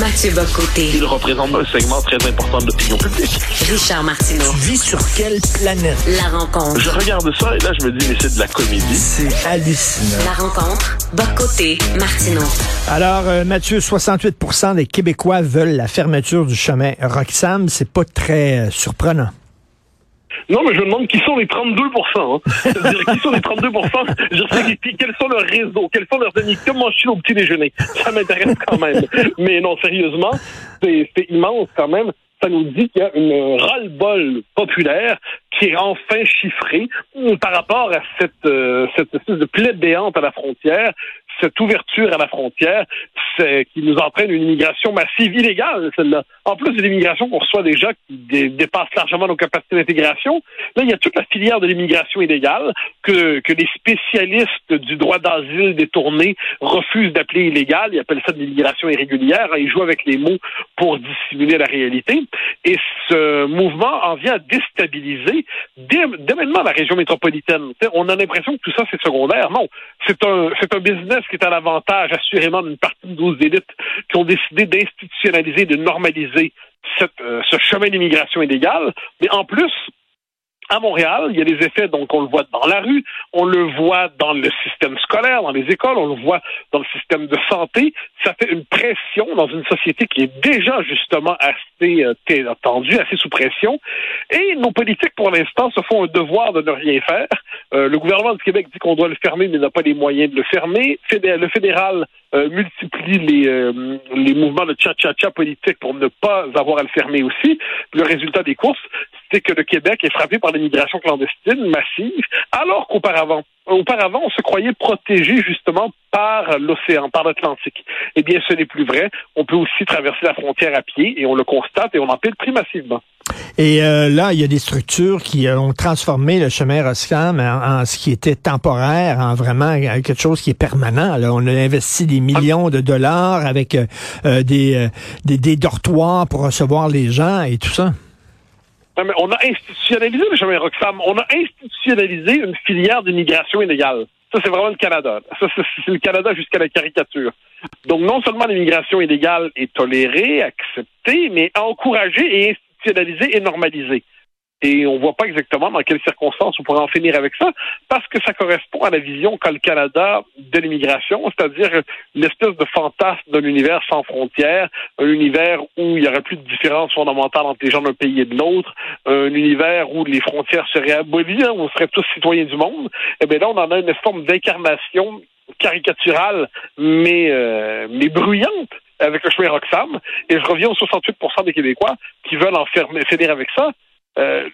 Mathieu Bocoté. Il représente un segment très important de l'opinion publique. Richard Martineau. Tu vis sur quelle planète? La rencontre. Je regarde ça et là, je me dis, mais c'est de la comédie. C'est hallucinant. La rencontre. Bocoté. Martineau. Alors, euh, Mathieu, 68% des Québécois veulent la fermeture du chemin Roxham. C'est pas très euh, surprenant. Non, mais je me demande qui sont les 32 hein. C'est-à-dire, qui sont les 32% Je sais quels sont leurs réseaux, quels sont leurs amis, comment je suis au petit déjeuner. Ça m'intéresse quand même. Mais non, sérieusement, c'est immense quand même. Ça nous dit qu'il y a une ras-le-bol populaire qui est enfin chiffré par rapport à cette, euh, cette espèce de plaie béante à la frontière, cette ouverture à la frontière qui nous entraîne une immigration massive illégale, celle-là. En plus de l'immigration qu'on reçoit déjà qui dépasse largement nos capacités d'intégration, là, il y a toute la filière de l'immigration illégale que, les spécialistes du droit d'asile détourné refusent d'appeler illégale. Ils appellent ça de l'immigration irrégulière. Ils jouent avec les mots pour dissimuler la réalité. Et ce mouvement en vient à déstabiliser dès, maintenant la région métropolitaine. on a l'impression que tout ça, c'est secondaire. Non, c'est un, un business qui est à l'avantage, assurément, d'une partie de nos élites qui ont décidé d'institutionnaliser, de normaliser euh, ce chemin d'immigration illégale. Mais en plus, à Montréal, il y a des effets, donc on le voit dans la rue, on le voit dans le système scolaire, dans les écoles, on le voit dans le système de santé. Ça fait une pression dans une société qui est déjà justement assez euh, tendue, assez sous pression. Et nos politiques, pour l'instant, se font un devoir de ne rien faire. Euh, le gouvernement du Québec dit qu'on doit le fermer, mais n'a pas les moyens de le fermer. Le fédéral euh, multiplie les, euh, les mouvements de cha-cha-cha politique pour ne pas avoir à le fermer aussi. Le résultat des courses, c'est que le Québec est frappé par l'immigration clandestine massive, alors qu'auparavant, auparavant, on se croyait protégé justement par l'océan, par l'Atlantique. Eh bien, ce n'est plus vrai. On peut aussi traverser la frontière à pied et on le constate et on en paie le massivement. Et euh, là, il y a des structures qui ont transformé le chemin Roscam en, ce qui était temporaire, en vraiment quelque chose qui est permanent. Là. On a investi des millions de dollars avec euh, euh, des, des, dortoirs pour recevoir les gens et tout ça. on a institutionnalisé le chemin Roxham. On a institutionnalisé une filière d'immigration illégale. Ça, c'est vraiment le Canada. Ça, c'est le Canada jusqu'à la caricature. Donc, non seulement l'immigration illégale est tolérée, acceptée, mais encouragée et et normalisé. Et on ne voit pas exactement dans quelles circonstances on pourrait en finir avec ça, parce que ça correspond à la vision qu'a le Canada de l'immigration, c'est-à-dire l'espèce de fantasme d'un univers sans frontières, un univers où il n'y aurait plus de différence fondamentale entre les gens d'un pays et de l'autre, un univers où les frontières seraient abolies, hein, où on serait tous citoyens du monde. Et eh bien là, on en a une forme d'incarnation caricaturale, mais, euh, mais bruyante avec le chemin Roxham. Et je reviens aux 68 des Québécois qui veulent en finir avec ça. Euh,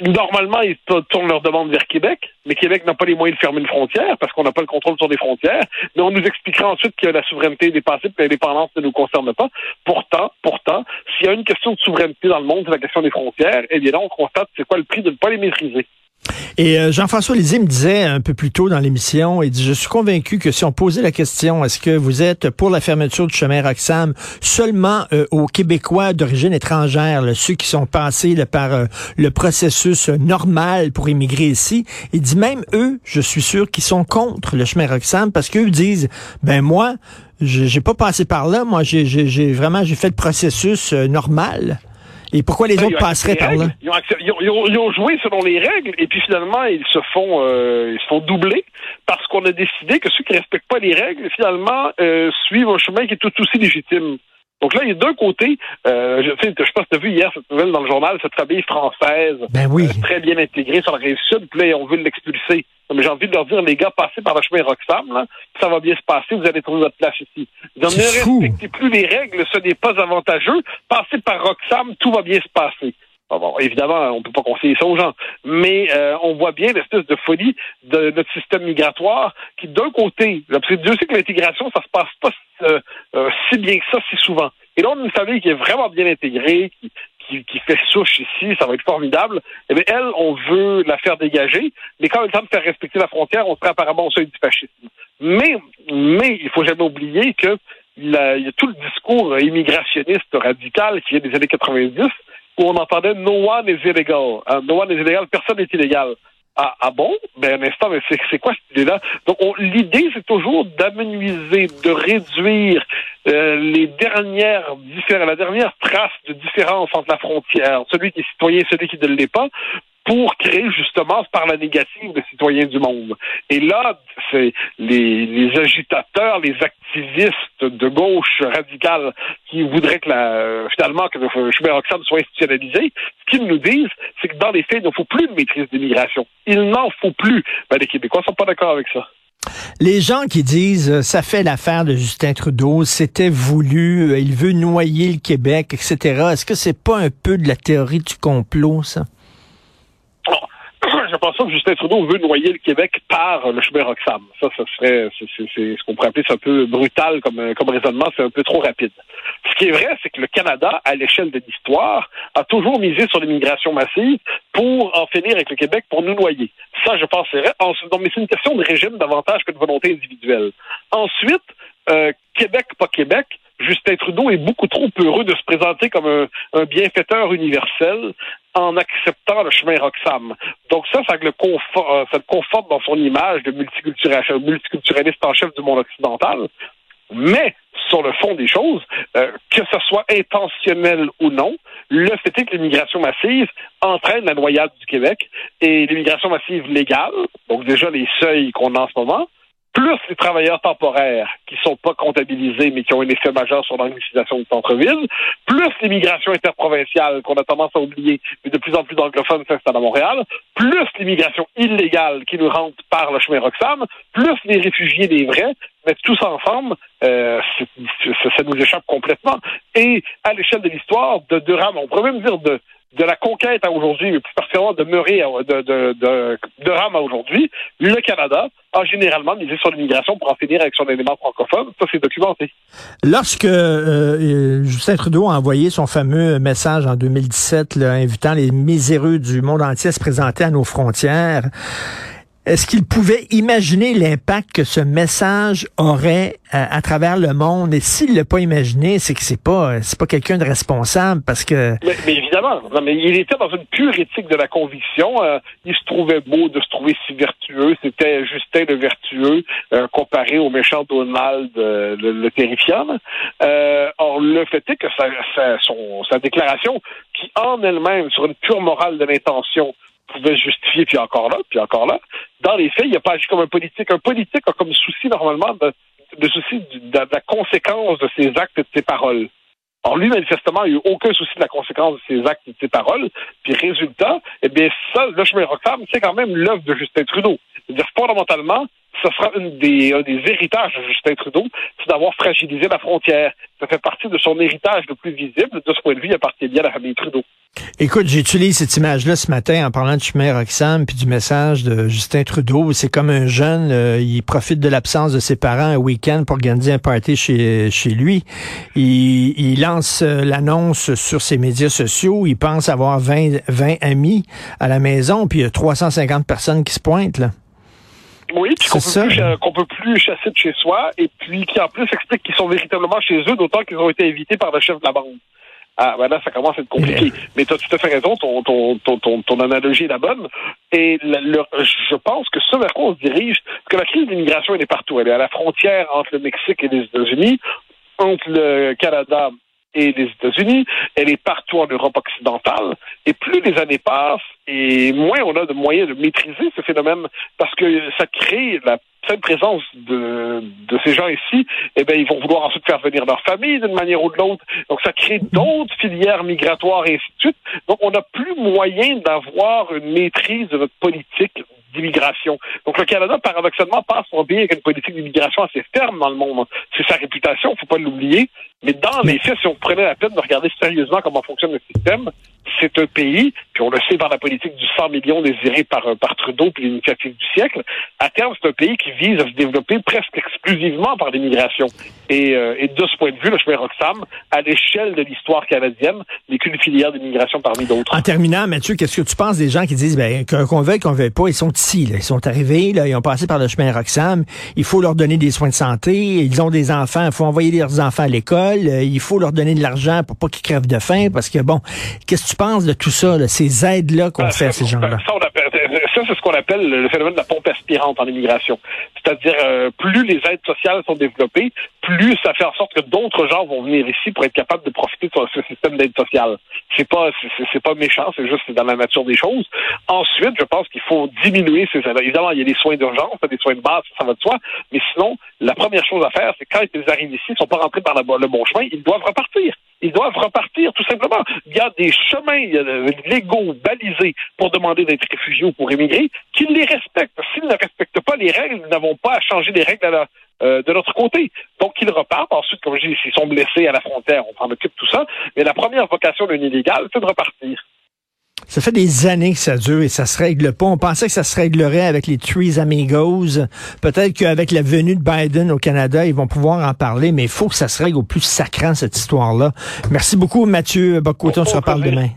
normalement, ils tournent leur demande vers Québec, mais Québec n'a pas les moyens de fermer une frontière parce qu'on n'a pas le contrôle sur des frontières. Mais on nous expliquera ensuite que la souveraineté est dépassée, que l'indépendance ne nous concerne pas. Pourtant, pourtant, s'il y a une question de souveraineté dans le monde, c'est la question des frontières. Et eh bien là, on constate c'est quoi le prix de ne pas les maîtriser. Et euh, Jean-François Lisée me disait un peu plus tôt dans l'émission, il dit, je suis convaincu que si on posait la question, est-ce que vous êtes pour la fermeture du chemin Roxham seulement euh, aux Québécois d'origine étrangère, ceux qui sont passés par euh, le processus normal pour immigrer ici, il dit même eux, je suis sûr qu'ils sont contre le chemin Roxham parce qu'eux disent, ben moi, j'ai pas passé par là, moi j'ai vraiment j'ai fait le processus normal. Et pourquoi les autres passeraient par là? Ils ont, joué selon les règles et puis finalement, ils se font, euh, ils se font doubler parce qu'on a décidé que ceux qui respectent pas les règles, finalement, euh, suivent un chemin qui est tout aussi légitime. Donc là, il y a d'un côté, euh, je, sais, je sais pas si tu as vu hier cette nouvelle dans le journal, cette famille française, ben oui. Euh, très bien intégrée sur la rive sud, puis là, on veut l'expulser. Mais j'ai envie de leur dire, les gars, passez par le chemin Roxham, là, ça va bien se passer, vous allez trouver votre place ici. ne respectez plus les règles, ce n'est pas avantageux. Passez par Roxham, tout va bien se passer. Bon, évidemment, on peut pas conseiller ça aux gens, mais euh, on voit bien l'espèce de folie de notre système migratoire qui, d'un côté, parce que Dieu sait que l'intégration, ça se passe pas euh, euh, si bien que ça, si souvent. Et là, on a une famille qui est vraiment bien intégrée, qui, qui, fait souche ici, ça va être formidable. Eh bien, elle, on veut la faire dégager, mais quand temps de faire respecter la frontière, on serait apparemment au seuil du fascisme. Mais, mais il faut jamais oublier que il y a tout le discours immigrationniste radical qui est des années 90 où on entendait no one is illegal. Hein, no one is illegal, personne n'est illégal. Ah, ah bon? Ben, un instant, mais c'est quoi cette idée-là? Donc, l'idée, c'est toujours d'amenuiser, de réduire euh, les dernières la dernière trace de différence entre la frontière, celui qui est citoyen et celui qui ne l'est pas, pour créer justement par la négative de citoyens du monde. Et là, c'est les, les, agitateurs, les activistes de gauche radicale qui voudraient que la, finalement que le chemin Roxham soit institutionnalisé, ce qu'ils nous disent, c'est que dans les faits, il ne faut plus de maîtrise d'immigration. Il n'en faut plus. Ben, les Québécois sont pas d'accord avec ça. Les gens qui disent euh, ça fait l'affaire de Justin Trudeau, c'était voulu, euh, il veut noyer le Québec, etc. Est-ce que c'est pas un peu de la théorie du complot, ça? Je pense que Justin Trudeau veut noyer le Québec par le chemin Roxham. Ça, ça serait, ce qu'on pourrait appeler, c'est un peu brutal comme, comme raisonnement, c'est un peu trop rapide. Ce qui est vrai, c'est que le Canada, à l'échelle de l'histoire, a toujours misé sur l'immigration massive pour en finir avec le Québec, pour nous noyer. Ça, je pense. Donc, mais c'est une question de régime davantage que de volonté individuelle. Ensuite, euh, Québec, pas Québec, Justin Trudeau est beaucoup trop heureux de se présenter comme un, bienfaiteur universel en acceptant le chemin Roxham. Donc ça, ça le, conforte, euh, conforte dans son image de multiculturaliste en chef du monde occidental. Mais sur le fond des choses, euh, que ce soit intentionnel ou non, le fait est que l'immigration massive entraîne la noyade du Québec et l'immigration massive légale, donc déjà les seuils qu'on a en ce moment, plus les travailleurs temporaires qui sont pas comptabilisés mais qui ont un effet majeur sur l'anglicisation du centre-ville, plus l'immigration interprovinciale qu'on a tendance à oublier, mais de plus en plus d'anglophones s'installent à Montréal, plus l'immigration illégale qui nous rentre par le chemin Roxham, plus les réfugiés des vrais, mais tous ensemble, euh, ça, nous échappe complètement. Et à l'échelle de l'histoire, de Durham, on pourrait même dire de la conquête à aujourd'hui, mais plus particulièrement de Murray, de, de, de, à aujourd'hui, le Canada a généralement misé sur l'immigration pour en finir avec son élément francophone. Ça, c'est documenté. Lorsque euh, euh, Justin Trudeau a envoyé son fameux message en 2017, là, invitant les miséreux du monde entier à se présenter à nos frontières, est-ce qu'il pouvait imaginer l'impact que ce message aurait euh, à, travers le monde? Et s'il l'a pas imaginé, c'est que c'est pas c'est pas quelqu'un de responsable parce que. Mais, évidemment, mais il était dans une pure éthique de la conviction. Euh, il se trouvait beau de se trouver si vertueux. C'était Justin le vertueux euh, comparé au méchant Donald le, le, terrifiant. or, le fait est que sa, son, sa déclaration, qui en elle-même, sur une pure morale de l'intention, pouvait justifier, puis encore là, puis encore là. Dans les faits, il n'a pas agi comme un politique. Un politique a comme souci, normalement, de, souci de, la conséquence de ses actes et de ses paroles. Or, lui, manifestement, il n'a eu aucun souci de la conséquence de ses actes et de ses paroles. Puis, résultat, eh bien, ça, le chemin Roxham, c'est quand même l'œuvre de Justin Trudeau. C'est-à-dire, fondamentalement, ce sera une des, un des héritages de Justin Trudeau, c'est d'avoir fragilisé la frontière. Ça fait partie de son héritage le plus visible. De ce point de vue, il appartient bien à la famille Trudeau. Écoute, j'utilise cette image-là ce matin en parlant de chemin Roxham puis du message de Justin Trudeau. C'est comme un jeune, euh, il profite de l'absence de ses parents un week-end pour organiser un party chez, chez lui. Il, il lance euh, l'annonce sur ses médias sociaux. Il pense avoir 20, 20 amis à la maison, puis il y a 350 personnes qui se pointent. Là. Oui, puis qu'on peut, peut plus chasser de chez soi, et puis qui en plus explique qu'ils sont véritablement chez eux, d'autant qu'ils ont été invités par le chef de la bande. Ah, ben là, ça commence à être compliqué. Mais tu as tout à fait raison, ton, ton, ton, ton, analogie est la bonne. Et je pense que ce vers quoi on se dirige, parce que la crise d'immigration, elle est partout. Elle est à la frontière entre le Mexique et les États-Unis, entre le Canada et les États-Unis, elle est partout en Europe occidentale. Et plus les années passent, et moins on a de moyens de maîtriser ce phénomène, parce que ça crée la pleine présence de, de ces gens ici, eh bien, ils vont vouloir ensuite faire venir leur famille d'une manière ou de l'autre. Donc, ça crée d'autres filières migratoires et ainsi de suite. Donc, on n'a plus moyen d'avoir une maîtrise de notre politique Donc le Canada, paradoxalement, passe son bien avec une politique d'immigration assez ferme dans le monde. C'est sa réputation, faut pas l'oublier. Mais dans les faits, si on prenait la peine de regarder sérieusement comment fonctionne le système, c'est un pays, puis on le sait par la politique du 100 millions désiré par, par Trudeau puis l'initiative du siècle, à terme, c'est un pays qui vise à se développer presque exclusivement par l'immigration. Et, euh, et de ce point de vue, le chemin Roxham, à l'échelle de l'histoire canadienne, n'est qu'une filière d'immigration parmi d'autres. En terminant, Mathieu, qu'est-ce que tu penses des gens qui disent ben, qu'on veuille, qu'on veuille pas, ils sont ici, là, ils sont arrivés, là, ils ont passé par le chemin Roxham, il faut leur donner des soins de santé, ils ont des enfants, il faut envoyer leurs enfants à l'école, euh, il faut leur donner de l'argent pour pas qu'ils crèvent de faim, parce que bon, qu'est-ce que tu penses de tout ça, de ces aides-là qu'on ben, fait à ces gens-là? Ça, c'est ce qu'on appelle le phénomène de la pompe aspirante en immigration. C'est-à-dire, euh, plus les aides sociales sont développées, plus ça fait en sorte que d'autres gens vont venir ici pour être capables de profiter de ce système d'aide sociale. C'est pas, c'est pas méchant, c'est juste dans la nature des choses. Ensuite, je pense qu'il faut diminuer ces aides. Évidemment, il y a des soins d'urgence, des soins de base, ça va de soi. Mais sinon, la première chose à faire, c'est quand ils arrivent ici, ils sont pas rentrés par le bon chemin, ils doivent repartir. Ils doivent repartir, tout simplement. Il y a des chemins légaux, balisés pour demander d'être réfugiés ou pour émigrer, qu'ils les respectent. S'ils ne respectent pas les règles, nous n'avons pas à changer les règles euh, de notre côté. Donc, ils repartent. Ensuite, comme je dis, s'ils sont blessés à la frontière, on s'en occupe tout ça. Mais la première vocation d'un illégal, c'est de repartir. Ça fait des années que ça dure et ça se règle pas. On pensait que ça se réglerait avec les Trees Amigos. Peut-être qu'avec la venue de Biden au Canada, ils vont pouvoir en parler, mais il faut que ça se règle au plus sacrant, cette histoire-là. Merci beaucoup, Mathieu Bocoton. On se reparle demain.